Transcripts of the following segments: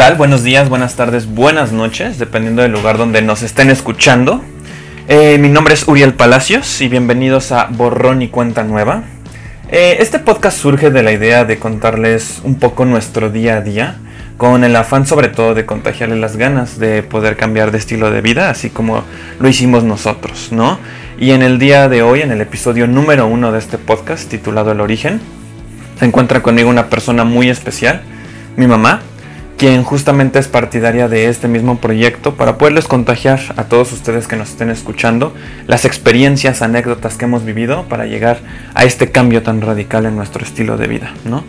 Buenos días, buenas tardes, buenas noches, dependiendo del lugar donde nos estén escuchando. Eh, mi nombre es Uriel Palacios y bienvenidos a Borrón y Cuenta Nueva. Eh, este podcast surge de la idea de contarles un poco nuestro día a día, con el afán sobre todo de contagiarles las ganas de poder cambiar de estilo de vida, así como lo hicimos nosotros, ¿no? Y en el día de hoy, en el episodio número uno de este podcast titulado El Origen, se encuentra conmigo una persona muy especial, mi mamá, quien justamente es partidaria de este mismo proyecto para poderles contagiar a todos ustedes que nos estén escuchando las experiencias, anécdotas que hemos vivido para llegar a este cambio tan radical en nuestro estilo de vida, ¿no?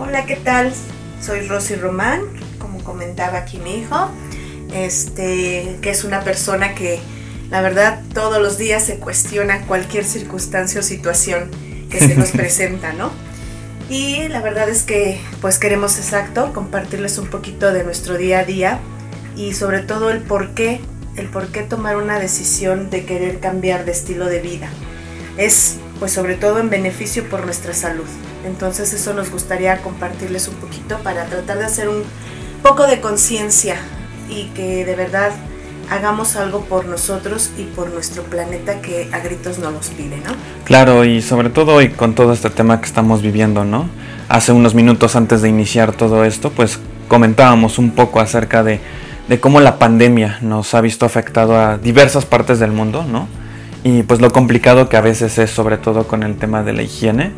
Hola, ¿qué tal? Soy Rosy Román, como comentaba aquí mi hijo, este, que es una persona que la verdad todos los días se cuestiona cualquier circunstancia o situación que se nos presenta, ¿no? Y la verdad es que pues queremos exacto compartirles un poquito de nuestro día a día y sobre todo el por qué, el por qué tomar una decisión de querer cambiar de estilo de vida. Es pues sobre todo en beneficio por nuestra salud. Entonces eso nos gustaría compartirles un poquito para tratar de hacer un poco de conciencia y que de verdad hagamos algo por nosotros y por nuestro planeta que a gritos no nos pide, ¿no? Claro, y sobre todo hoy con todo este tema que estamos viviendo, ¿no? Hace unos minutos antes de iniciar todo esto, pues comentábamos un poco acerca de, de cómo la pandemia nos ha visto afectado a diversas partes del mundo, ¿no? Y pues lo complicado que a veces es sobre todo con el tema de la higiene,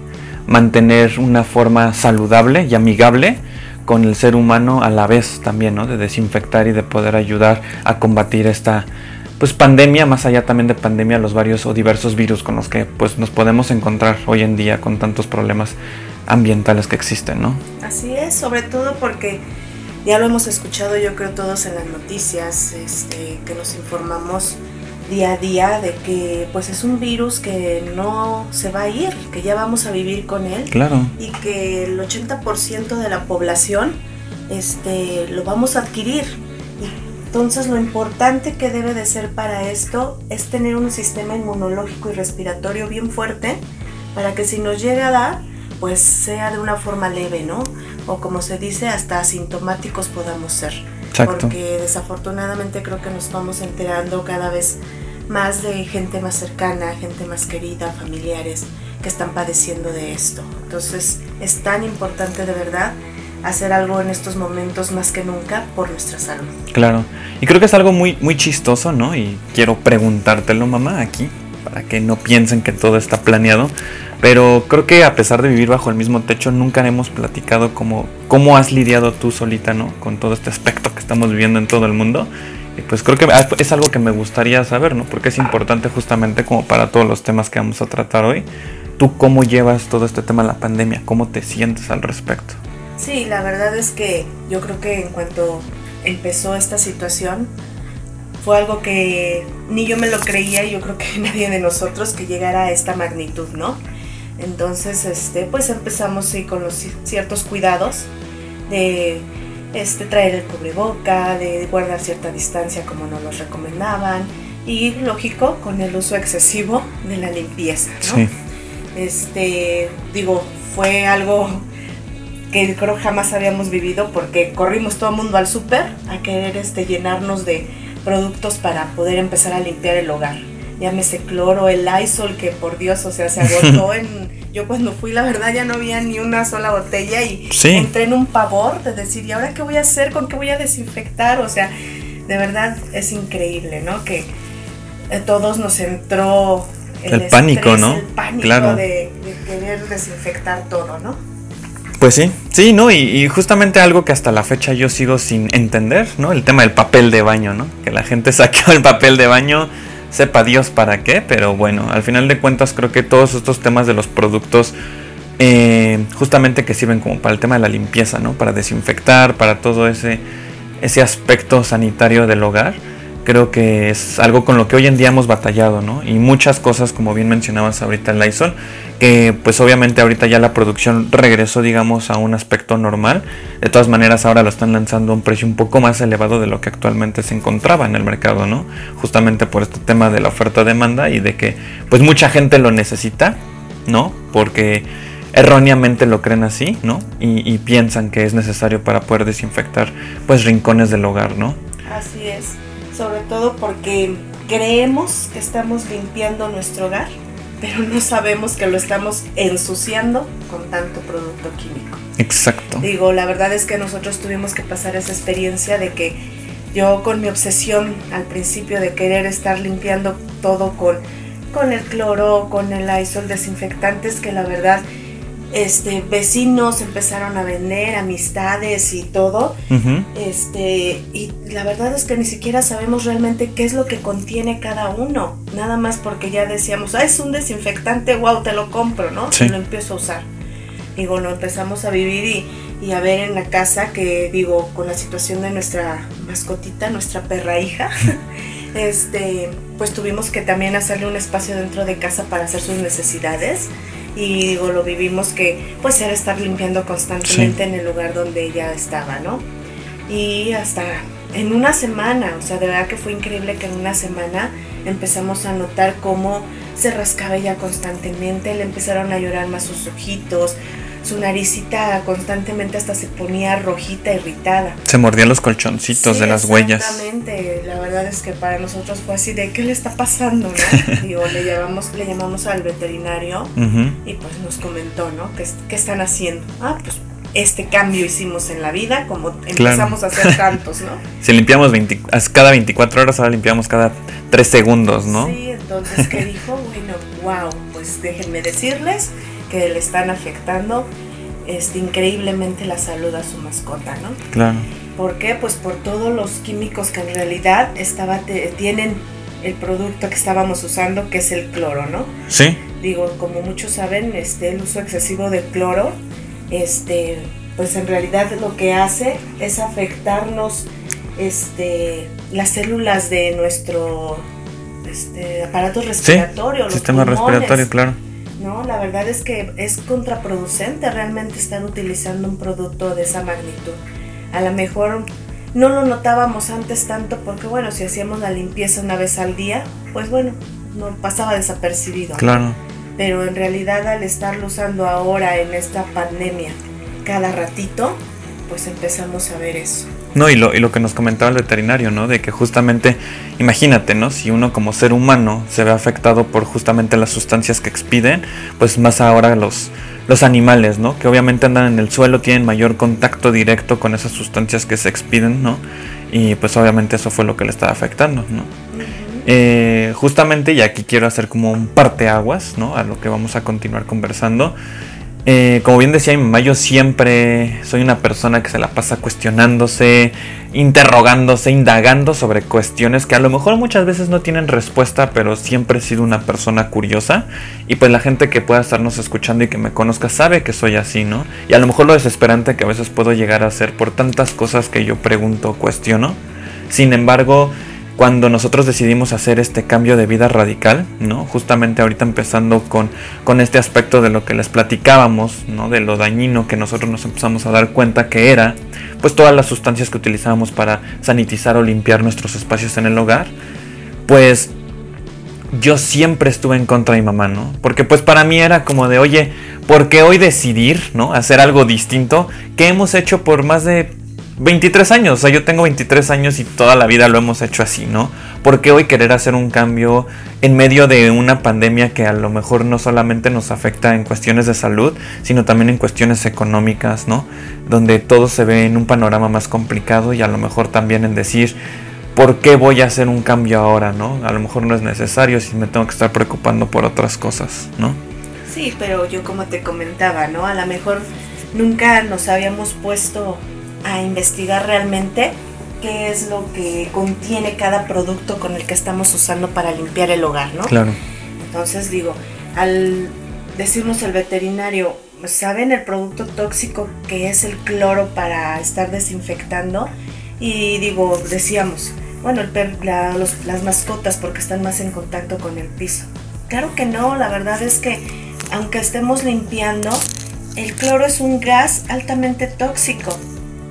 mantener una forma saludable y amigable con el ser humano a la vez también, ¿no? De desinfectar y de poder ayudar a combatir esta pues pandemia, más allá también de pandemia, los varios o diversos virus con los que pues nos podemos encontrar hoy en día con tantos problemas ambientales que existen, ¿no? Así es, sobre todo porque ya lo hemos escuchado yo creo todos en las noticias, este, que nos informamos día a día de que pues es un virus que no se va a ir, que ya vamos a vivir con él. Claro. Y que el 80% de la población este, lo vamos a adquirir. Entonces lo importante que debe de ser para esto es tener un sistema inmunológico y respiratorio bien fuerte para que si nos llega a dar, pues sea de una forma leve, ¿no? O como se dice, hasta asintomáticos podamos ser. Porque desafortunadamente creo que nos vamos enterando cada vez más de gente más cercana, gente más querida, familiares que están padeciendo de esto. Entonces es tan importante de verdad hacer algo en estos momentos más que nunca por nuestra salud. Claro, y creo que es algo muy, muy chistoso, ¿no? Y quiero preguntártelo, mamá, aquí, para que no piensen que todo está planeado. Pero creo que a pesar de vivir bajo el mismo techo, nunca hemos platicado cómo, cómo has lidiado tú solita, ¿no? Con todo este aspecto que estamos viviendo en todo el mundo. Y pues creo que es algo que me gustaría saber, ¿no? Porque es importante justamente como para todos los temas que vamos a tratar hoy. ¿Tú cómo llevas todo este tema de la pandemia? ¿Cómo te sientes al respecto? Sí, la verdad es que yo creo que en cuanto empezó esta situación, fue algo que ni yo me lo creía y yo creo que nadie de nosotros que llegara a esta magnitud, ¿no? Entonces, este, pues empezamos sí, con los ciertos cuidados de este, traer el cubreboca, de guardar cierta distancia como nos lo recomendaban y lógico con el uso excesivo de la limpieza, ¿no? Este, digo, fue algo que creo jamás habíamos vivido porque corrimos todo el mundo al súper a querer este, llenarnos de productos para poder empezar a limpiar el hogar llámese cloro, el Lysol, que por Dios, o sea, se agotó en... Yo cuando fui, la verdad, ya no había ni una sola botella y entré en un pavor de decir, ¿y ahora qué voy a hacer? ¿Con qué voy a desinfectar? O sea, de verdad es increíble, ¿no? Que eh, todos nos entró el, pánico, ¿no? El pánico claro. de, querer desinfectar todo, ¿no? Pues sí, sí, ¿no? Y, justamente algo que hasta la fecha yo sigo sin entender, ¿no? El tema del papel de baño, ¿no? Que la gente saqueó el papel de baño sepa Dios para qué, pero bueno, al final de cuentas creo que todos estos temas de los productos eh, justamente que sirven como para el tema de la limpieza, ¿no? Para desinfectar, para todo ese, ese aspecto sanitario del hogar creo que es algo con lo que hoy en día hemos batallado, ¿no? Y muchas cosas, como bien mencionabas ahorita en Lysol, que pues obviamente ahorita ya la producción regresó, digamos, a un aspecto normal. De todas maneras, ahora lo están lanzando a un precio un poco más elevado de lo que actualmente se encontraba en el mercado, ¿no? Justamente por este tema de la oferta-demanda y de que pues mucha gente lo necesita, ¿no? Porque erróneamente lo creen así, ¿no? Y, y, piensan que es necesario para poder desinfectar pues rincones del hogar, ¿no? Así es, sobre todo porque creemos que estamos limpiando nuestro hogar, pero no sabemos que lo estamos ensuciando con tanto producto químico. Exacto. Digo, la verdad es que nosotros tuvimos que pasar esa experiencia de que yo con mi obsesión al principio de querer estar limpiando todo con, con el cloro, con el isol desinfectantes, que la verdad este, vecinos empezaron a vender, amistades y todo. este, y la verdad es que ni siquiera sabemos realmente qué es lo que contiene cada uno. Nada más porque ya decíamos, ah, es un desinfectante, wow, te lo compro, ¿no? Y lo empiezo a usar. Digo, lo empezamos a vivir y, y, a ver en la casa que, digo, con la situación de nuestra mascotita, nuestra perra hija. este, pues tuvimos que también hacerle un espacio dentro de casa para hacer sus necesidades y digo, lo vivimos que pues era estar limpiando constantemente en el lugar donde ella estaba, ¿no? Y hasta en una semana, o sea, de verdad que fue increíble que en una semana empezamos a notar cómo se rascaba ella constantemente, le empezaron a llorar más sus ojitos, su naricita constantemente hasta se ponía rojita, irritada. Se mordían los colchoncitos de las huellas. Exactamente, la verdad es que para nosotros fue así de ¿qué le está pasando? Digo, le llamamos, le llamamos al veterinario y pues nos comentó, ¿no? ¿Qué, ¿Qué, están haciendo? Ah, pues este cambio hicimos en la vida, como empezamos a hacer tantos, ¿no? Si limpiamos cada 24 horas, ahora limpiamos cada 3 segundos, ¿no? Sí, entonces, ¿qué dijo? Bueno, wow, pues déjenme decirles que le están afectando este, increíblemente la salud a su mascota, ¿no? Claro. ¿Por qué? Pues por todos los químicos que en realidad estaba, tienen el producto que estábamos usando, que es el cloro, ¿no? Sí. Digo, como muchos saben, este, el uso excesivo de cloro, este, pues en realidad lo que hace es afectarnos este, las células de nuestro este, aparato respiratorio. Sí, sistema respiratorio, claro ¿no? La verdad es que es contraproducente realmente estar utilizando un producto de esa magnitud. A lo mejor no lo notábamos antes tanto porque, bueno, si hacíamos la limpieza una vez al día, pues bueno, no pasaba desapercibido. Claro. Pero en realidad al estarlo usando ahora en esta pandemia cada ratito, pues empezamos a ver eso. No, y lo, y lo que nos comentaba el veterinario, ¿no? De que justamente, imagínate, ¿no? Si uno como ser humano se ve afectado por justamente las sustancias que expiden, pues más ahora los, los animales, ¿no? Que obviamente andan en el suelo, tienen mayor contacto directo con esas sustancias que se expiden, ¿no? Y pues obviamente eso fue lo que le estaba afectando, ¿no? Eh, justamente, y aquí quiero hacer como un parteaguas, ¿no? A lo que vamos a continuar conversando. Eh, como bien decía mi mamá, yo siempre soy una persona que se la pasa cuestionándose, interrogándose, indagando sobre cuestiones que a lo mejor muchas veces no tienen respuesta, pero siempre he sido una persona curiosa. Y pues la gente que pueda estarnos escuchando y que me conozca sabe que soy así, ¿no? Y a lo mejor lo desesperante que a veces puedo llegar a ser por tantas cosas que yo pregunto cuestiono. Sin embargo, cuando nosotros decidimos hacer este cambio de vida radical, ¿no? Justamente ahorita empezando con, con este aspecto de lo que les platicábamos, ¿no? De lo dañino que nosotros nos empezamos a dar cuenta que era, pues todas las sustancias que utilizábamos para sanitizar o limpiar nuestros espacios en el hogar, pues yo siempre estuve en contra de mi mamá, ¿no? Porque pues para mí era como de, oye, ¿por qué hoy decidir, ¿no? Hacer algo distinto que hemos hecho por más de 23 años, o sea, yo tengo 23 años y toda la vida lo hemos hecho así, ¿no? ¿Por qué hoy querer hacer un cambio en medio de una pandemia que a lo mejor no solamente nos afecta en cuestiones de salud, sino también en cuestiones económicas, ¿no? Donde todo se ve en un panorama más complicado y a lo mejor también en decir, ¿por qué voy a hacer un cambio ahora, ¿no? A lo mejor no es necesario si me tengo que estar preocupando por otras cosas, ¿no? Sí, pero yo como te comentaba, ¿no? A lo mejor nunca nos habíamos puesto a investigar realmente qué es lo que contiene cada producto con el que estamos usando para limpiar el hogar, ¿no? Claro. Entonces digo, al decirnos el veterinario, ¿saben el producto tóxico que es el cloro para estar desinfectando? Y digo, decíamos, bueno, el las mascotas porque están más en contacto con el piso. Claro que no, la verdad es que aunque estemos limpiando, el cloro es un gas altamente tóxico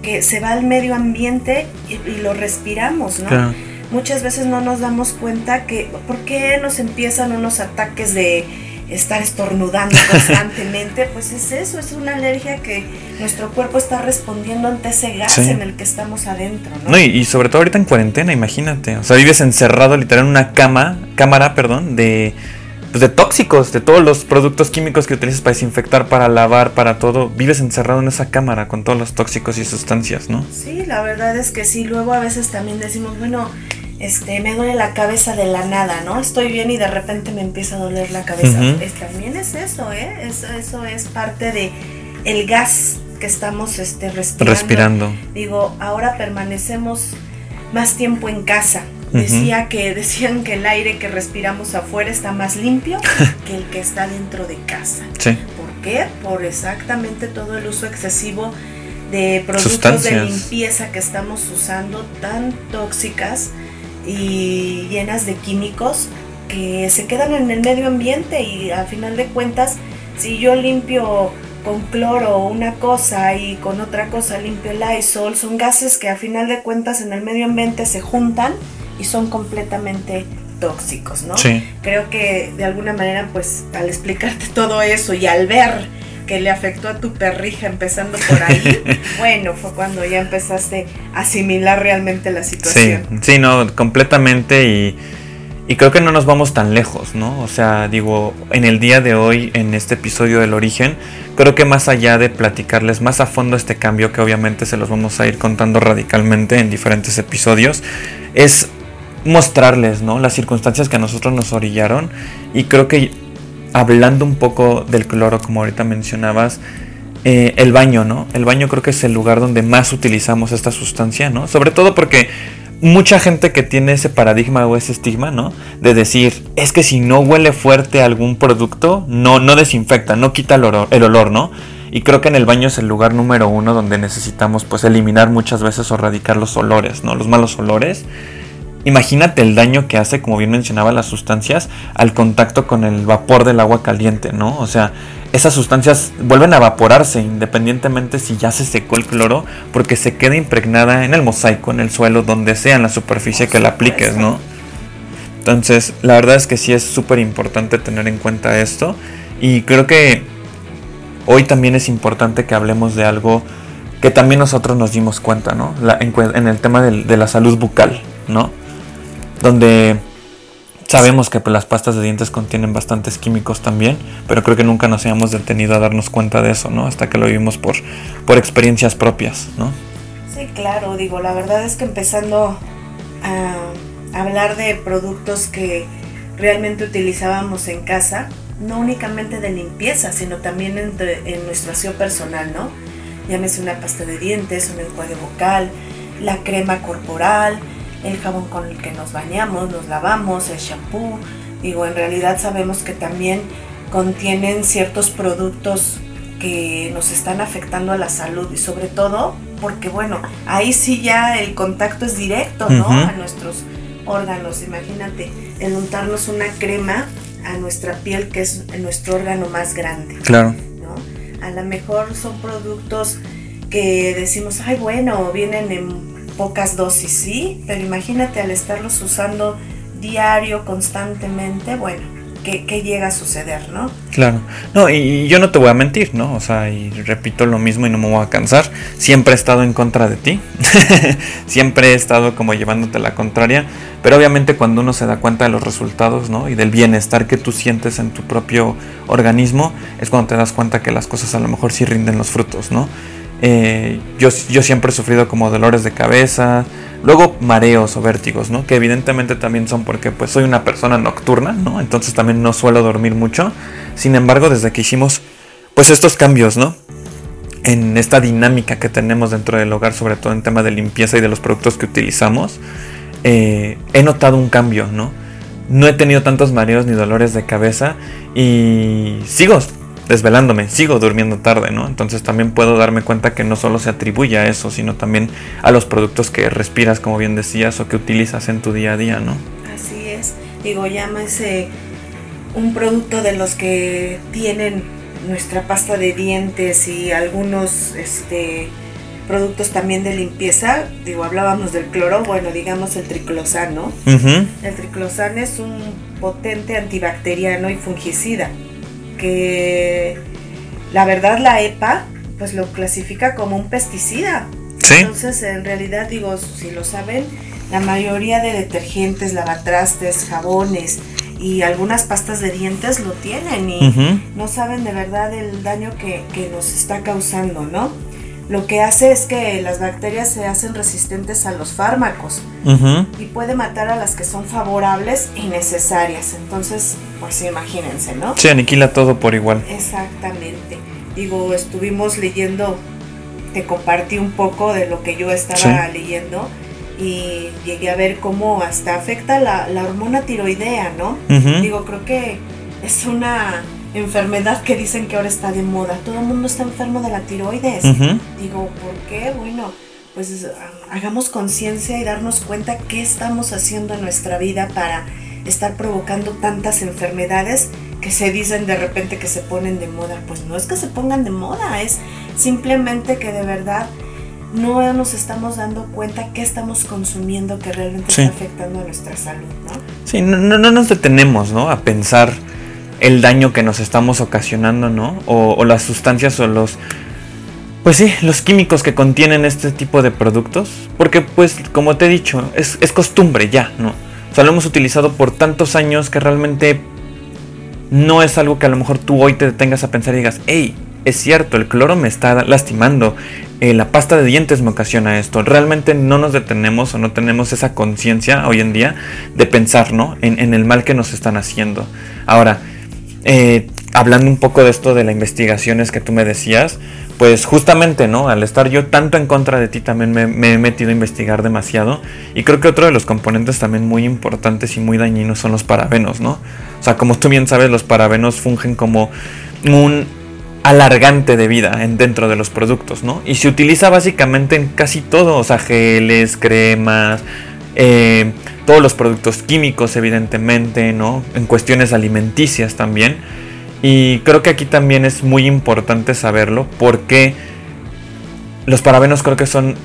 que se va al medio ambiente y, lo respiramos, ¿no? Muchas veces no nos damos cuenta que, ¿por qué nos empiezan unos ataques de estar estornudando constantemente, pues es eso, es una alergia que nuestro cuerpo está respondiendo ante ese gas en el que estamos adentro, ¿no? no y, sobre todo ahorita en cuarentena, imagínate, o sea, vives encerrado literal en una cama, cámara, perdón, de pues de tóxicos, de todos los productos químicos que utilizas para desinfectar, para lavar, para todo, vives encerrado en esa cámara con todos los tóxicos y sustancias, ¿no? Sí, la verdad es que sí, luego a veces también decimos, bueno, este, me duele la cabeza de la nada, ¿no? Estoy bien y de repente me empieza a doler la cabeza. también es eso, ¿eh? Eso, eso es parte de el gas que estamos este, respirando. respirando. Digo, ahora permanecemos más tiempo en casa. Decía que decían que el aire que respiramos afuera está más limpio que el que está dentro de casa. Sí. ¿Por qué? Por exactamente todo el uso excesivo de productos de limpieza que estamos usando tan tóxicas y llenas de químicos que se quedan en el medio ambiente y al final de cuentas si yo limpio con cloro una cosa y con otra cosa limpio el Lysol son gases que al final de cuentas en el medio ambiente se juntan y son completamente tóxicos, ¿no? Sí. Creo que de alguna manera pues al explicarte todo eso y al ver que le afectó a tu perrija empezando por ahí, bueno, fue cuando ya empezaste a asimilar realmente la situación. Sí, sí, no, completamente y, y creo que no nos vamos tan lejos, ¿no? O sea, digo, en el día de hoy, en este episodio del origen, creo que más allá de platicarles más a fondo este cambio, que obviamente se los vamos a ir contando radicalmente en diferentes episodios, es mostrarles, ¿no? Las circunstancias que a nosotros nos orillaron y creo que hablando un poco del cloro, como ahorita mencionabas, eh, el baño, ¿no? El baño creo que es el lugar donde más utilizamos esta sustancia, ¿no? Sobre todo porque mucha gente que tiene ese paradigma o ese estigma, ¿no? De decir, es que si no huele fuerte algún producto, no, no desinfecta, no quita el olor, el olor, ¿no? Y creo que en el baño es el lugar número uno donde necesitamos pues eliminar muchas veces o erradicar los olores, ¿no? Los malos olores. Imagínate el daño que hace, como bien mencionaba, las sustancias al contacto con el vapor del agua caliente, ¿no? O sea, esas sustancias vuelven a evaporarse independientemente si ya se secó el cloro, porque se queda impregnada en el mosaico, en el suelo, donde sea, en la superficie que la apliques, ¿no? Entonces, la verdad es que sí es súper importante tener en cuenta esto. Y creo que hoy también es importante que hablemos de algo que también nosotros nos dimos cuenta, ¿no? en, el tema de la salud bucal, ¿no? Donde sabemos que pues, las pastas de dientes contienen bastantes químicos también, pero creo que nunca nos habíamos detenido a darnos cuenta de eso, ¿no? Hasta que lo vimos por, por experiencias propias, ¿no? Sí, claro, digo, la verdad es que empezando a hablar de productos que realmente utilizábamos en casa, no únicamente de limpieza, sino también en, en nuestro aseo personal, ¿no? Llámese una pasta de dientes, un enjuague vocal, la crema corporal, el jabón con el que nos bañamos, nos lavamos, el shampoo. Digo, en realidad sabemos que también contienen ciertos productos que nos están afectando a la salud y sobre todo porque bueno, ahí sí ya el contacto es directo, ¿no? A nuestros órganos. Imagínate, el untarnos una crema a nuestra piel que es nuestro órgano más grande. Claro. ¿no? A lo mejor son productos que decimos, ay bueno, vienen en pocas dosis, sí, pero imagínate al estarlos usando diario, constantemente, bueno, ¿qué, llega a suceder, no? Claro, no, y yo no te voy a mentir, ¿no? O sea, y repito lo mismo y no me voy a cansar, siempre he estado en contra de ti, siempre he estado como llevándote la contraria, pero obviamente cuando uno se da cuenta de los resultados, ¿no? Y del bienestar que tú sientes en tu propio organismo, es cuando te das cuenta que las cosas a lo mejor sí rinden los frutos, ¿no? Eh, yo, yo, siempre he sufrido como dolores de cabeza, luego mareos o vértigos, ¿no? Que evidentemente también son porque pues soy una persona nocturna, ¿no? Entonces también no suelo dormir mucho. Sin embargo, desde que hicimos pues estos cambios, ¿no? En esta dinámica que tenemos dentro del hogar, sobre todo en tema de limpieza y de los productos que utilizamos, eh, he notado un cambio, ¿no? No he tenido tantos mareos ni dolores de cabeza y sigo desvelándome, sigo durmiendo tarde, ¿no? Entonces también puedo darme cuenta que no solo se atribuye a eso, sino también a los productos que respiras, como bien decías, o que utilizas en tu día a día, ¿no? Así es. Digo, llámese un producto de los que tienen nuestra pasta de dientes y algunos este productos también de limpieza, digo, hablábamos del cloro, bueno, digamos el triclosano. El triclosan es un potente antibacteriano y fungicida porque la verdad la EPA pues lo clasifica como un pesticida. Sí. Entonces, en realidad digo, si lo saben, la mayoría de detergentes, lavatrastes, jabones y algunas pastas de dientes lo tienen y no saben de verdad el daño que, que nos está causando, ¿no? Lo que hace es que las bacterias se hacen resistentes a los fármacos y puede matar a las que son favorables y necesarias. Entonces, pues imagínense, ¿no? Sí, aniquila todo por igual. Exactamente. Digo, estuvimos leyendo, te compartí un poco de lo que yo estaba leyendo y llegué a ver cómo hasta afecta la, la hormona tiroidea, ¿no? Digo, creo que es una enfermedad que dicen que ahora está de moda. Todo el mundo está enfermo de la tiroides. Digo, ¿por qué? Bueno, pues ah, hagamos conciencia y darnos cuenta qué estamos haciendo en nuestra vida para estar provocando tantas enfermedades que se dicen de repente que se ponen de moda. Pues no es que se pongan de moda, es simplemente que de verdad no nos estamos dando cuenta qué estamos consumiendo que realmente Sí. está afectando a nuestra salud, ¿no? Sí, no, no, no nos detenemos, ¿no? A pensar el daño que nos estamos ocasionando, ¿no? O, o las sustancias o los... Pues sí, los químicos que contienen este tipo de productos. Porque pues, como te he dicho, es, costumbre ya, ¿no? O sea, lo hemos utilizado por tantos años que realmente no es algo que a lo mejor tú hoy te detengas a pensar y digas, hey, es cierto, el cloro me está lastimando, eh, la pasta de dientes me ocasiona esto. Realmente no nos detenemos o no tenemos esa conciencia hoy en día de pensar, ¿no? En, en el mal que nos están haciendo. Ahora, eh, hablando un poco de esto de las investigaciones que tú me decías, pues justamente, ¿no? Al estar yo tanto en contra de ti, también me, he metido a investigar demasiado. Y creo que otro de los componentes también muy importantes y muy dañinos son los parabenos, ¿no? O sea, como tú bien sabes, los parabenos fungen como un alargante de vida en, dentro de los productos, ¿no? Y se utiliza básicamente en casi todo, o sea, geles, cremas, eh, todos los productos químicos, evidentemente, ¿no? En cuestiones alimenticias también. Y creo que aquí también es muy importante saberlo porque los parabenos creo que son,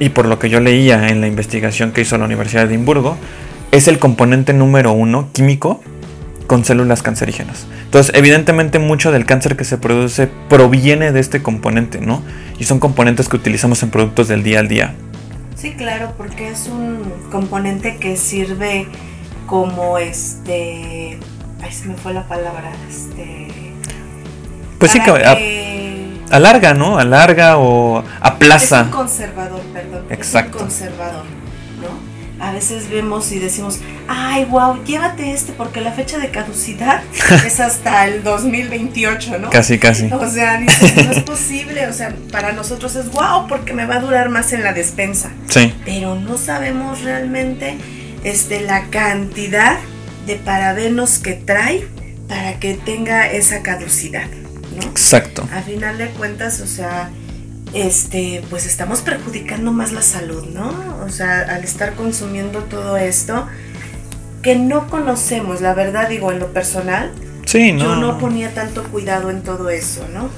y por lo que yo leía en la investigación que hizo la Universidad de Edimburgo, es el componente número uno químico con células cancerígenas. Entonces, evidentemente mucho del cáncer que se produce proviene de este componente, ¿no? Y son componentes que utilizamos en productos del día al día. Sí, claro, porque es un componente que sirve como este. Ay, se me fue la palabra. Este. Pues sí, que alarga, ¿no? Alarga o Un aplaza. conservador, perdón. es Exacto. un conservador. A veces vemos y decimos, ay, wow, llévate este porque la fecha de caducidad es hasta el 2028, ¿no? Casi, casi. O sea, dices, no es posible, o sea, para nosotros es wow porque me va a durar más en la despensa. Sí, Pero no sabemos realmente este, la cantidad de parabenos que trae para que tenga esa caducidad, ¿no? exacto. A final de cuentas, o sea, este, pues estamos perjudicando más la salud, ¿no? O sea, al estar consumiendo todo esto que no conocemos, la verdad digo en lo personal, Sí, no. yo no ponía tanto cuidado en todo eso, ¿no?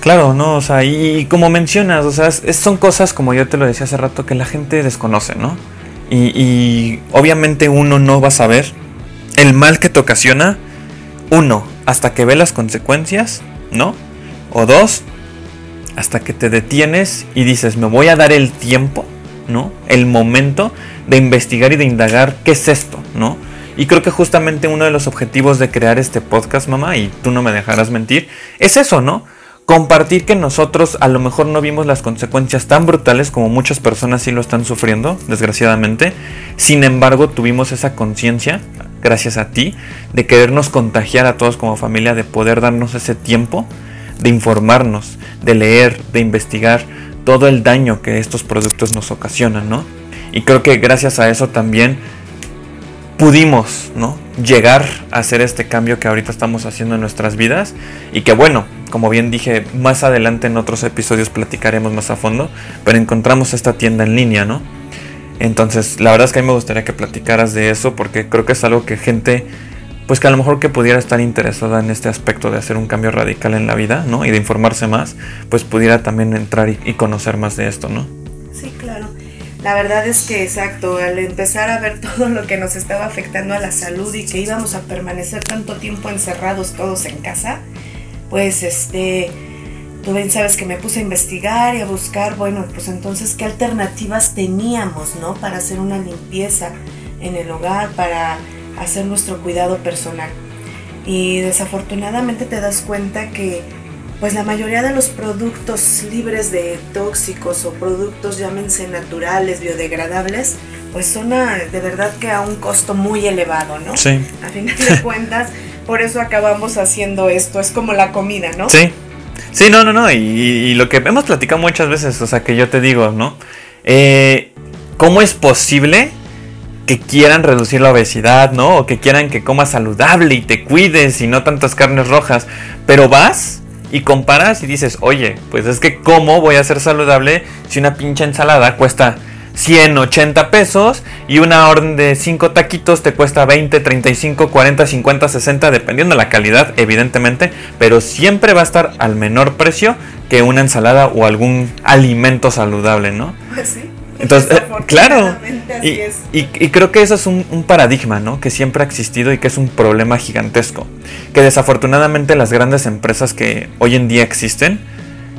Claro, no, o sea, y, y como mencionas, o sea, es- es- son cosas como yo te lo decía hace rato que la gente desconoce, ¿no? Y, y obviamente uno no va a saber el mal que te ocasiona, uno, hasta que ve las consecuencias, ¿no? O dos, hasta que te detienes y dices, me voy a dar el tiempo, ¿no? El momento de investigar y de indagar qué es esto, ¿no? Y creo que justamente uno de los objetivos de crear este podcast, mamá, y tú no me dejarás mentir, es eso, ¿no? Compartir que nosotros a lo mejor no vimos las consecuencias tan brutales como muchas personas sí lo están sufriendo, desgraciadamente. Sin embargo, tuvimos esa conciencia, gracias a ti, de querernos contagiar a todos como familia, de poder darnos ese tiempo, de informarnos, de leer, de investigar todo el daño que estos productos nos ocasionan, ¿no? Y creo que gracias a eso también pudimos, ¿no? Llegar a hacer este cambio que ahorita estamos haciendo en nuestras vidas y que bueno, como bien dije, más adelante en otros episodios platicaremos más a fondo, pero encontramos esta tienda en línea, ¿no? Entonces, la verdad es que a mí me gustaría que platicaras de eso porque creo que es algo que gente, pues que a lo mejor que pudiera estar interesada en este aspecto de hacer un cambio radical en la vida, ¿no? Y de informarse más, pues pudiera también entrar y, conocer más de esto, ¿no? Sí, claro. La verdad es que, exacto, al empezar a ver todo lo que nos estaba afectando a la salud y que íbamos a permanecer tanto tiempo encerrados todos en casa, pues este, tú bien sabes que me puse a investigar y a buscar, bueno, pues entonces qué alternativas teníamos, ¿no? Para hacer una limpieza en el hogar, para hacer nuestro cuidado personal. Y desafortunadamente te das cuenta que pues la mayoría de los productos libres de tóxicos o productos llámense naturales, biodegradables, pues son de verdad que a un costo muy elevado, ¿no? Sí. A final de cuentas, por eso acabamos haciendo esto, es como la comida, ¿no? Sí. Sí, no, no, no, y, lo que hemos platicado muchas veces, o sea, que yo te digo, ¿no? Eh, ¿Cómo es posible que quieran reducir la obesidad, ¿no? O que quieran que comas saludable y te cuides y no tantas carnes rojas, pero vas y comparas y dices, oye, pues es que ¿cómo voy a ser saludable si una pinche ensalada cuesta 180 pesos y una orden de 5 taquitos te cuesta 20, 35, 40, 50, 60, dependiendo de la calidad, evidentemente, pero siempre va a estar al menor precio que una ensalada o algún alimento saludable, ¿no? Pues sí. Entonces, eh, claro, y, creo que eso es un, paradigma, ¿no? Que siempre ha existido y que es un problema gigantesco. Que desafortunadamente las grandes empresas que hoy en día existen,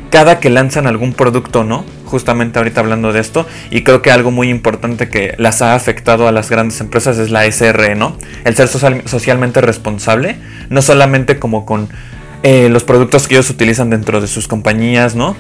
cada que lanzan algún producto, ¿no? Justamente ahorita hablando de esto, y creo que algo muy importante que las ha afectado a las grandes empresas es la SRE, ¿no? El ser socialmente responsable, no solamente como con eh, los productos que ellos utilizan dentro de sus compañías, ¿no?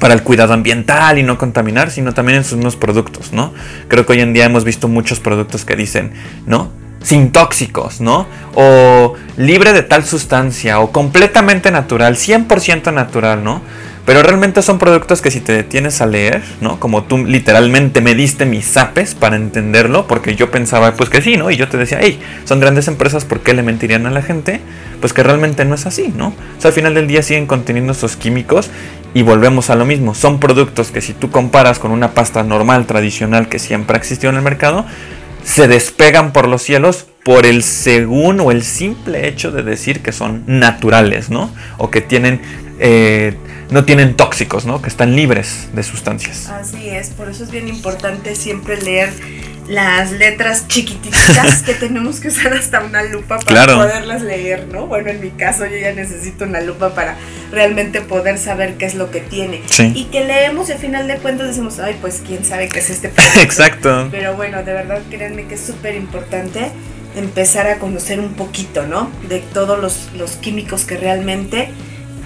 Para el cuidado ambiental y no contaminar, sino también en sus mismos productos, ¿no? Creo que hoy en día hemos visto muchos productos que dicen, ¿no? Sin tóxicos, ¿no? O libre de tal sustancia, o completamente natural, 100% natural, ¿no? Pero realmente son productos que si te detienes a leer, ¿no? Como tú literalmente me diste mis zapes para entenderlo, porque yo pensaba pues que sí, ¿no? Y yo te decía, hey, son grandes empresas, ¿por qué le mentirían a la gente? Pues que realmente no es así, ¿no? O sea, al final del día siguen conteniendo esos químicos y volvemos a lo mismo. Son productos que si tú comparas con una pasta normal, tradicional, que siempre ha existido en el mercado, se despegan por los cielos por el según o el simple hecho de decir que son naturales, ¿no? O que tienen... Eh, no tienen tóxicos, ¿no? Que están libres de sustancias. Así es, por eso es bien importante siempre leer las letras chiquititas que tenemos que usar hasta una lupa para poderlas leer, ¿no? Bueno, en mi caso yo ya necesito una lupa para realmente poder saber qué es lo que tiene. Y que leemos y al final de cuentas decimos, ay, pues quién sabe qué es este producto. Exacto. Pero bueno, de verdad créanme que es súper importante empezar a conocer un poquito, ¿no? De todos los, los químicos que realmente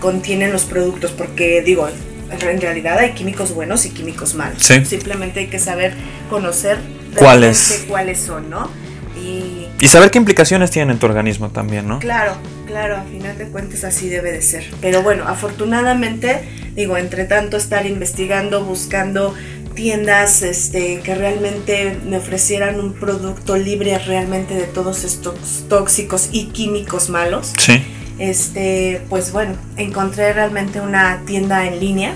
contienen los productos, porque digo, en realidad hay químicos buenos y químicos malos. Simplemente hay que saber conocer cuáles cuáles son, ¿no? Y, y, saber qué implicaciones tienen en tu organismo también, ¿no? Claro, claro, a final de cuentas así debe de ser. Pero bueno, afortunadamente, digo, entre tanto estar investigando, buscando tiendas este, que realmente me ofrecieran un producto libre realmente de todos estos tóxicos y químicos malos. Sí este, pues bueno, encontré realmente una tienda en línea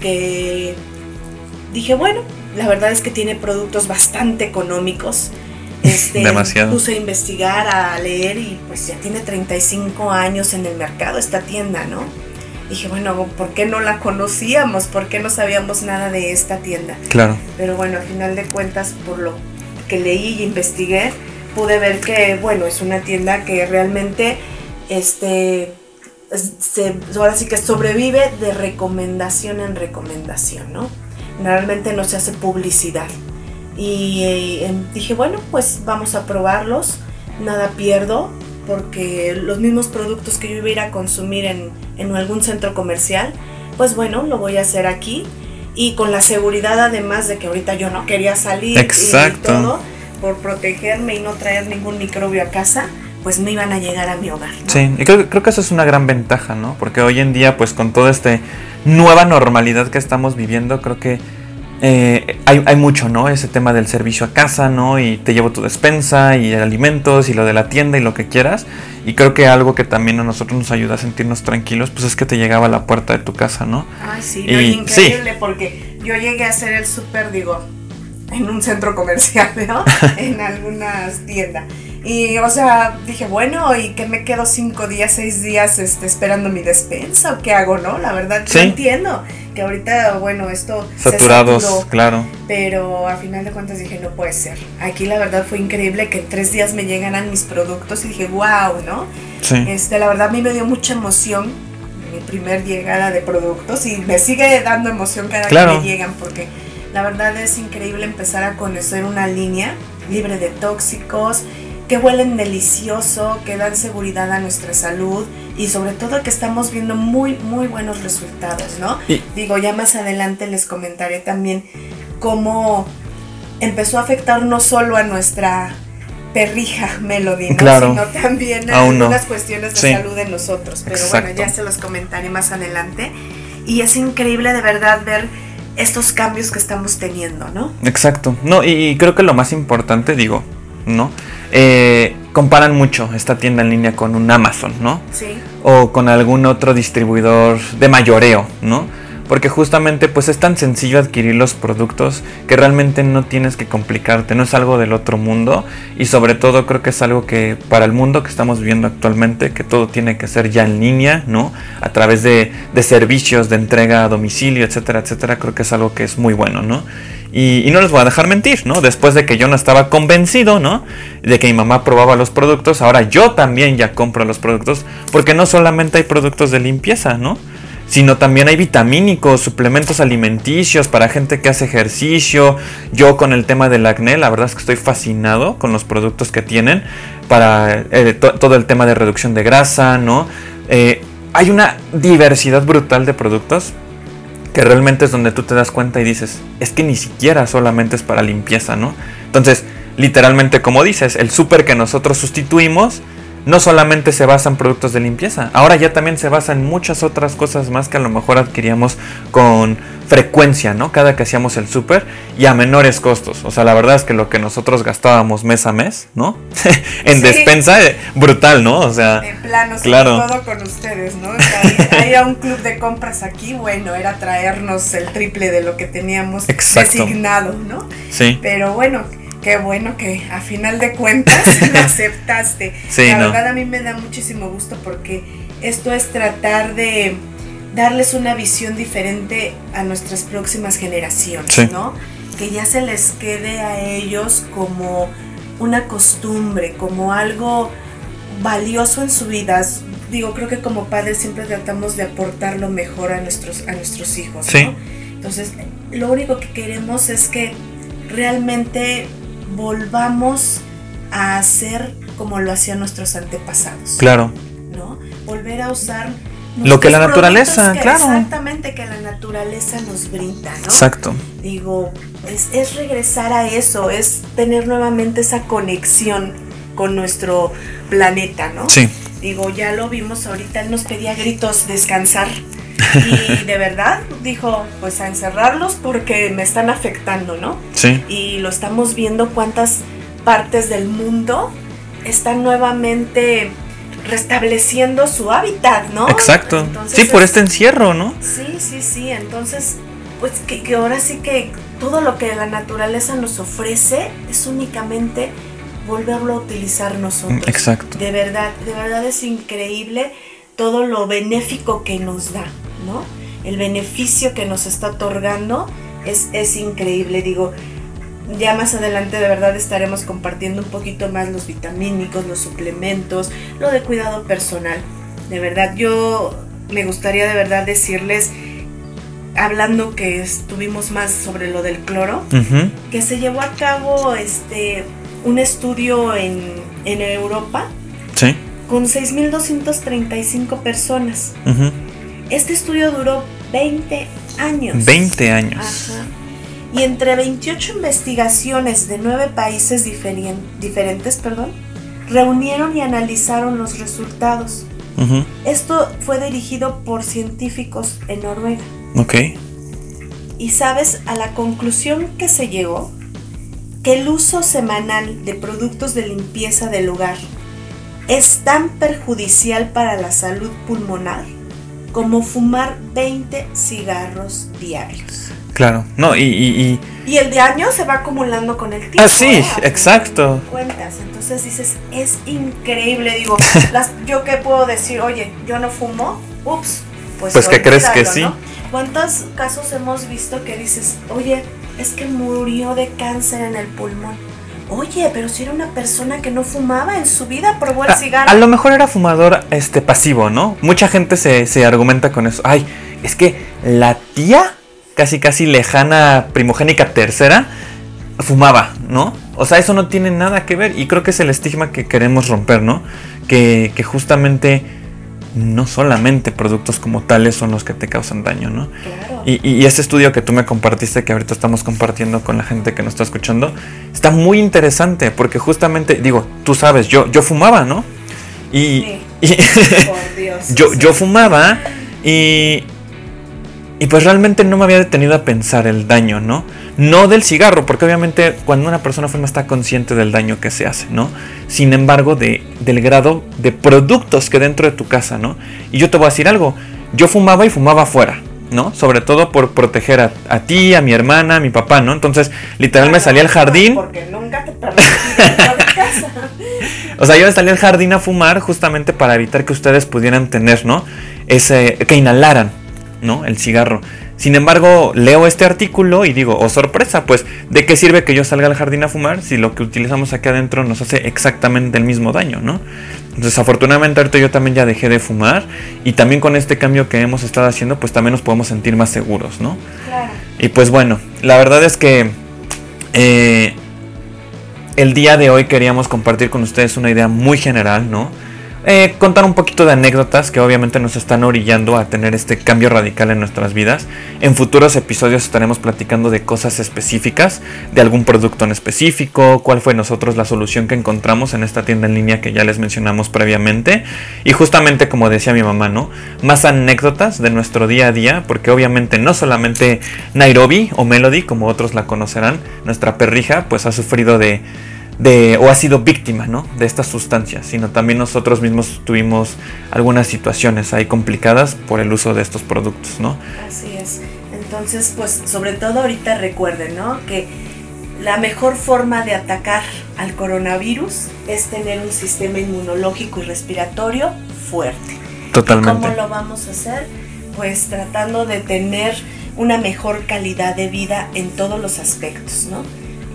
que dije, bueno, la verdad es que tiene productos bastante económicos. Este, Demasiado. Puse a investigar, a leer y pues ya tiene 35 años en el mercado esta tienda, ¿no? Dije, bueno, ¿por qué no la conocíamos? ¿Por qué no sabíamos nada de esta tienda? Claro. Pero bueno, al final de cuentas, por lo que leí y investigué, pude ver que, bueno, es una tienda que realmente este, se, ahora sí que sobrevive de recomendación en recomendación, ¿no? Normalmente no se hace publicidad. Y eh, em, dije, bueno, pues vamos a probarlos, nada pierdo, porque los mismos productos que yo iba a ir a consumir en, en algún centro comercial, pues bueno, lo voy a hacer aquí. Y con la seguridad además de que ahorita yo no quería salir Exacto. y todo, por protegerme y no traer ningún microbio a casa, pues me iban a llegar a mi hogar. Sí, y creo, creo, que eso es una gran ventaja, ¿no? Porque hoy en día, pues con toda esta nueva normalidad que estamos viviendo, creo que eh, hay, hay, mucho, ¿no? Ese tema del servicio a casa, ¿no? Y te llevo tu despensa y alimentos y lo de la tienda y lo que quieras. Y creo que algo que también a nosotros nos ayuda a sentirnos tranquilos, pues es que te llegaba a la puerta de tu casa, ¿no? Ay, sí, increíble, porque yo llegué a hacer el súper, digo, en un centro comercial, ¿no? en algunas tiendas. Y, o sea, dije, bueno, ¿y qué me quedo cinco días, seis días este, esperando mi despensa? ¿O qué hago, no? La verdad, no entiendo. que ahorita, bueno, esto Saturados, se saturó, claro. pero al final de cuentas dije, no puede ser. Aquí la verdad fue increíble que en tres días me llegaran mis productos y dije, wow, ¿no? Sí. Este, la verdad a mí me dio mucha emoción mi primer llegada de productos y me sigue dando emoción cada Claro. que me llegan porque la verdad es increíble empezar a conocer una línea libre de tóxicos, que huelen delicioso, que dan seguridad a nuestra salud y sobre todo que estamos viendo muy, muy buenos resultados, ¿no? Digo, ya más adelante les comentaré también cómo empezó a afectar no solo a nuestra perrija Melody, ¿no? Claro. sino también a no. algunas cuestiones de Sí. salud de nosotros. Pero Exacto. bueno, ya se los comentaré más adelante. Y es increíble de verdad ver estos cambios que estamos teniendo, ¿no? Exacto. No, y, y creo que lo más importante, digo, ¿no? Eh, comparan mucho esta tienda en línea con un Amazon, ¿no? Sí. o con algún otro distribuidor de mayoreo, ¿no? Porque justamente pues es tan sencillo adquirir los productos que realmente no tienes que complicarte, no es algo del otro mundo y sobre todo creo que es algo que para el mundo que estamos viviendo actualmente, que todo tiene que ser ya en línea, ¿no? A través de, servicios de entrega a domicilio, etcétera, etcétera, creo que es algo que es muy bueno, ¿no? Y, y no les voy a dejar mentir, ¿no? Después de que yo no estaba convencido, ¿no? De que mi mamá probaba los productos, ahora yo también ya compro los productos, porque no solamente hay productos de limpieza, ¿no? Sino también hay vitamínicos, suplementos alimenticios para gente que hace ejercicio. Yo con el tema del acné, la verdad es que estoy fascinado con los productos que tienen para eh, to- todo el tema de reducción de grasa, ¿no? Eh, hay una diversidad brutal de productos que realmente es donde tú te das cuenta y dices, es que ni siquiera solamente es para limpieza, ¿no? Entonces, literalmente como dices, el súper que nosotros sustituimos no solamente se basa en productos de limpieza, ahora ya también se basa en muchas otras cosas más que a lo mejor adquiríamos con frecuencia, ¿no? Cada que hacíamos el súper y a menores costos. O sea, la verdad es que lo que nosotros gastábamos mes a mes, ¿no? en Sí. despensa, eh, brutal, ¿no? O sea, De plano, Claro. todo con ustedes, ¿no? O sea, ir a un club de compras aquí, bueno, era traernos el triple de lo que teníamos Exacto. designado, ¿no? sí. Pero bueno, qué bueno que a final de cuentas lo aceptaste. Sí, La no. verdad a mí me da muchísimo gusto porque esto es tratar de darles una visión diferente a nuestras próximas generaciones, Sí. ¿no? Que ya se les quede a ellos como una costumbre, como algo valioso en su vida. Digo, creo que como padres siempre tratamos de aportar lo mejor a nuestros, a nuestros hijos, Sí. ¿no? Entonces, lo único que queremos es que realmente volvamos a hacer como lo hacían nuestros antepasados, Claro. ¿no? Volver a usar Lo que la naturaleza, que- claro. Exactamente, que la naturaleza nos brinda, ¿no? Exacto. Digo, es, es regresar a eso, es tener nuevamente esa conexión con nuestro planeta, ¿no? Sí. Digo, ya lo vimos ahorita, él nos pedía gritos descansar. Y de verdad dijo, pues a encerrarlos porque me están afectando, ¿no? Sí. Y lo estamos viendo cuántas partes del mundo están nuevamente restableciendo su hábitat, ¿no? Exacto. Entonces Sí, por es- este encierro, ¿no? Sí, sí, sí. Entonces, pues que, que ahora sí que todo lo que la naturaleza nos ofrece es únicamente volverlo a utilizar nosotros. Exacto. De verdad, de verdad es increíble todo lo benéfico que nos da, ¿no? El beneficio que nos está otorgando es, es increíble. Digo, ya más adelante de verdad estaremos compartiendo un poquito más los vitamínicos, los suplementos, lo de cuidado personal. De verdad, yo me gustaría de verdad decirles, hablando que estuvimos más sobre lo del cloro, que se llevó a cabo este un estudio en, en Europa Sí. con 6.235 personas. Ujú. Este estudio duró 20 años. 20 años. Ajá. Y entre 28 investigaciones de 9 países diferien- diferentes, perdón, reunieron y analizaron los resultados. Esto fue dirigido por científicos en Noruega. Ok. Y sabes, a la conclusión que se llegó, que el uso semanal de productos de limpieza del hogar es tan perjudicial para la salud pulmonar como fumar 20 cigarros diarios. Claro. No, y, y, y- Y el de año se va acumulando con el tiempo. Ah, sí, ¿eh? Exacto. Cuentas. Entonces dices, es increíble. Digo, las- yo qué puedo decir, oye, yo no fumo, ups, pues, Pues, ¿qué crees que sí? ¿Cuántos casos hemos visto que dices, oye, es que murió de cáncer en el pulmón? Oye, pero si era una persona que no fumaba en su vida, probó el A, cigarro. a lo mejor era fumador este pasivo, ¿no? Mucha gente se, se argumenta con eso. Ay, es que la tía, casi casi lejana, primogénica tercera, fumaba, ¿no? O sea, eso no tiene nada que ver y creo que es el estigma que queremos romper, ¿no? Que, que justamente no solamente productos como tales son los que te causan daño, ¿no? Claro. Y, y ese estudio que tú me compartiste, que ahorita estamos compartiendo con la gente que nos está escuchando, está muy interesante porque justamente, digo, tú sabes, yo, yo fumaba, ¿no? Y, y- Por Dios. yo, sí. yo fumaba y, y pues realmente no me había detenido a pensar el daño, ¿no? No del cigarro, porque obviamente cuando una persona fuma está consciente del daño que se hace, ¿no? Sin embargo, de, del grado de productos que dentro de tu casa, ¿no? Y yo te voy a decir algo, yo fumaba y fumaba afuera, ¿no? Sobre todo por proteger a, a ti, a mi hermana, a mi papá, ¿no? Entonces, literal me salía al jardín. Porque nunca te casa. O sea, yo salí al jardín a fumar justamente para evitar que ustedes pudieran tener, ¿no? Ese, que inhalaran, ¿no? El cigarro. Sin embargo, leo este artículo y digo, oh sorpresa, pues, ¿de qué sirve que yo salga al jardín a fumar si lo que utilizamos aquí adentro nos hace exactamente el mismo daño, ¿no? Entonces, afortunadamente ahorita yo también ya dejé de fumar y también con este cambio que hemos estado haciendo, pues también nos podemos sentir más seguros, ¿no? Claro. Y pues bueno, la verdad es que eh, el día de hoy queríamos compartir con ustedes una idea muy general, ¿no? Eh, contar un poquito de anécdotas que obviamente nos están orillando a tener este cambio radical en nuestras vidas. En futuros episodios estaremos platicando de cosas específicas, de algún producto en específico, cuál fue nosotros la solución que encontramos en esta tienda en línea que ya les mencionamos previamente. Y justamente como decía mi mamá, ¿no? Más anécdotas de nuestro día a día, porque obviamente no solamente Nairobi o Melody, como otros la conocerán, nuestra perrija, pues ha sufrido de de o ha sido víctima ¿no? de estas sustancias, sino también nosotros mismos tuvimos algunas situaciones ahí complicadas por el uso de estos productos, ¿no? Así es. Entonces, pues sobre todo ahorita recuerden, ¿no? Que la mejor forma de atacar al coronavirus es tener un sistema inmunológico y respiratorio fuerte. Totalmente. ¿Cómo lo vamos a hacer? Pues tratando de tener una mejor calidad de vida en todos los aspectos, ¿no?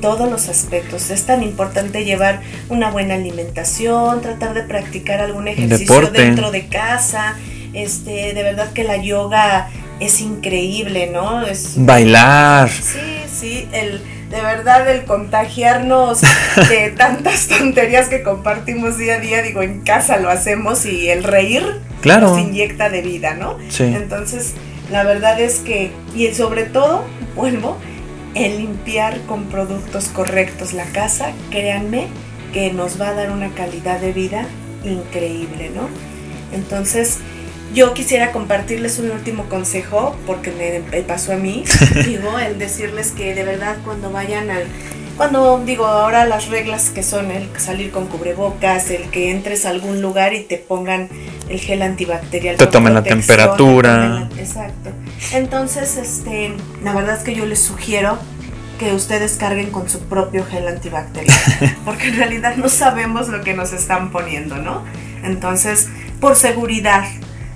Todos los aspectos. Es tan importante llevar una buena alimentación, tratar de practicar algún ejercicio Deporte. dentro de casa. Este, de verdad que la yoga es increíble, ¿no? Es Bailar. Sí, sí, el, de verdad el contagiarnos de tantas tonterías que compartimos día a día, digo, en casa lo hacemos y el reír Claro. nos inyecta de vida, ¿no? Sí. Entonces, la verdad es que, y sobre todo, vuelvo, el limpiar con productos correctos la casa, créanme que nos va a dar una calidad de vida increíble, ¿no? Entonces, yo quisiera compartirles un último consejo, porque me, pasó a mí, digo, el decirles que de verdad cuando vayan al... Cuando digo ahora las reglas que son el salir con cubrebocas, el que entres a algún lugar y te pongan el gel antibacterial. Te tomen la temperatura. tomen la- exacto. Entonces, este, la verdad es que yo les sugiero que ustedes carguen con su propio gel antibacterial, porque en realidad no sabemos lo que nos están poniendo, ¿no? Entonces, por seguridad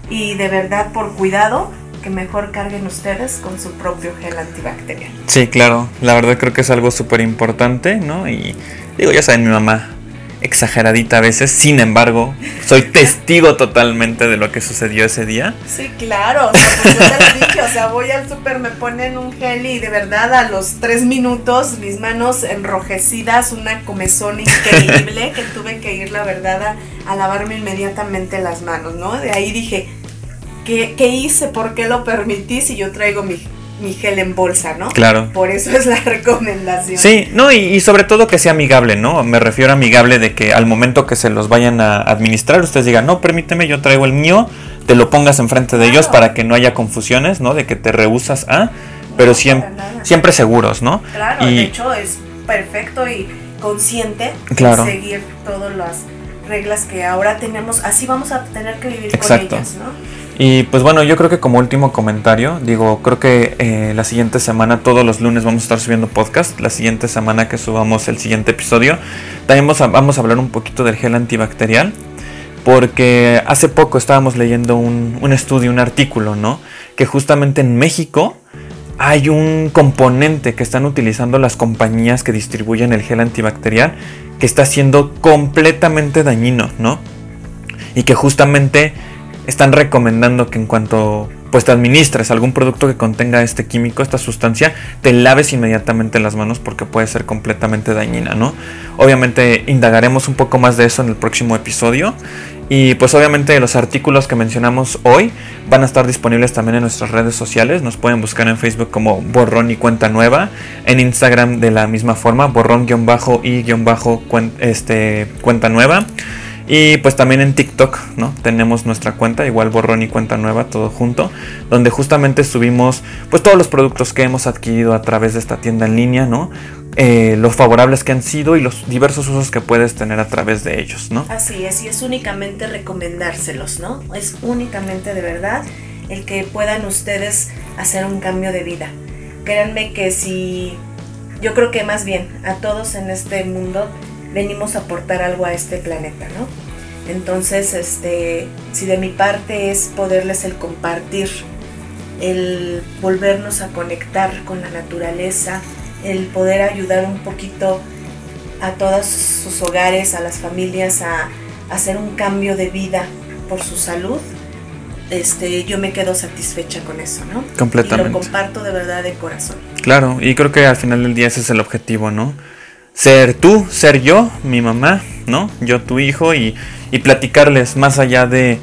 y de verdad por cuidado, que mejor carguen ustedes con su propio gel antibacterial. Sí, claro. La verdad creo que es algo súper importante, ¿no? Y digo, ya saben, mi mamá exageradita a veces. Sin embargo, soy testigo totalmente de lo que sucedió ese día. Sí, claro, o sea, pues yo les dije, o sea, voy al súper, me ponen un gel y de verdad a los tres minutos mis manos enrojecidas, una comezón increíble que tuve que ir, la verdad, a, a lavarme inmediatamente las manos, ¿no? De ahí dije, ¿qué, qué hice? ¿Por qué lo permití si yo traigo mi, mi gel en bolsa, ¿no? Claro. Por eso es la recomendación. Sí, no, y, y sobre todo que sea amigable, ¿no? Me refiero a amigable de que al momento que se los vayan a administrar, ustedes digan, no, permíteme, yo traigo el mío, te lo pongas enfrente de ellos para que no haya confusiones, ¿no? De que te rehusas a, pero No, siempre, siempre seguros, ¿no? Claro, Y- de hecho es perfecto y consciente Claro. de seguir todas las reglas que ahora tenemos. Así vamos a tener que vivir Exacto. con ellas, ¿no? Y pues bueno, yo creo que como último comentario, digo, creo que eh, la siguiente semana, todos los lunes vamos a estar subiendo podcast. La siguiente semana que subamos el siguiente episodio, también vamos a, vamos a hablar un poquito del gel antibacterial. Porque hace poco estábamos leyendo un, un estudio, un artículo, ¿no? que justamente en México hay un componente que están utilizando las compañías que distribuyen el gel antibacterial que está siendo completamente dañino, ¿no? Y que justamente están recomendando que en cuanto pues te administres algún producto que contenga este químico, esta sustancia, te laves inmediatamente las manos porque puede ser completamente dañina, ¿no? Obviamente indagaremos un poco más de eso en el próximo episodio. Y pues obviamente los artículos que mencionamos hoy van a estar disponibles también en nuestras redes sociales. Nos pueden buscar en Facebook como borrón y cuenta nueva. En Instagram de la misma forma, borrón-y-cuenta este, nueva. Y pues también en TikTok, ¿no? Tenemos nuestra cuenta, igual borrón y cuenta nueva, todo junto, donde justamente subimos pues todos los productos que hemos adquirido a través de esta tienda en línea, ¿no? Eh, los favorables que han sido y los diversos usos que puedes tener a través de ellos, ¿no? Así es, y es únicamente recomendárselos, ¿no? Es únicamente de verdad el que puedan ustedes hacer un cambio de vida. Créanme que si, yo creo que más bien a todos en este mundo venimos a aportar algo a este planeta, ¿no? Entonces, este, si de mi parte es poderles el compartir, el volvernos a conectar con la naturaleza, el poder ayudar un poquito a todos sus hogares, a las familias, a, hacer un cambio de vida por su salud, este, yo me quedo satisfecha con eso, ¿no? Completamente. Y lo comparto de verdad de corazón. Claro, y creo que al final del día ese es el objetivo, ¿no? Ser tú, ser yo, mi mamá, ¿no? Yo tu hijo y, y platicarles más allá de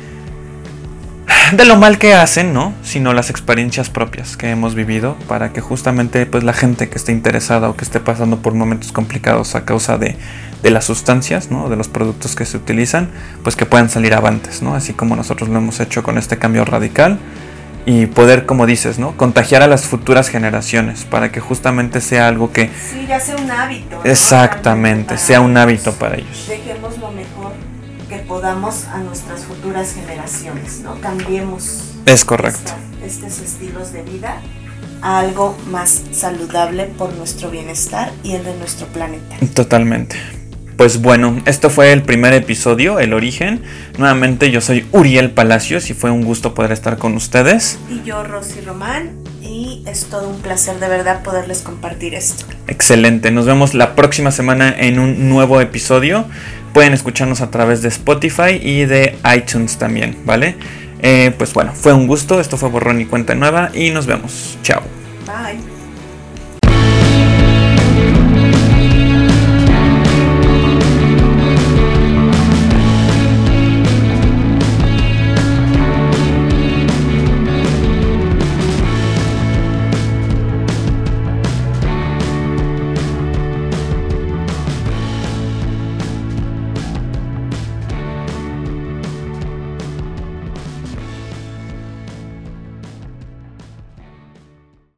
de lo mal que hacen, ¿no? Sino las experiencias propias que hemos vivido para que justamente pues la gente que esté interesada o que esté pasando por momentos complicados a causa de, de las sustancias, ¿no? De los productos que se utilizan, pues que puedan salir avantes, ¿no? Así como nosotros lo hemos hecho con este cambio radical y poder, como dices, ¿no? Contagiar a las futuras generaciones para que justamente sea algo que... Sí, ya sea un hábito. Exactamente, sea un hábito para ellos. Dejemos lo mejor que podamos a nuestras futuras generaciones, ¿no? Cambiemos. Es correcto. estos estilos de vida a algo más saludable por nuestro bienestar y el de nuestro planeta. Totalmente. Pues bueno, esto fue el primer episodio, El Origen. Nuevamente yo soy Uriel Palacios y fue un gusto poder estar con ustedes. Y yo, Rosy Román, y es todo un placer de verdad poderles compartir esto. Excelente, nos vemos la próxima semana en un nuevo episodio. Pueden escucharnos a través de Spotify y de iTunes también, ¿vale? Eh, pues bueno, fue un gusto, esto fue Borrón y Cuenta Nueva y nos vemos. Chao. Bye.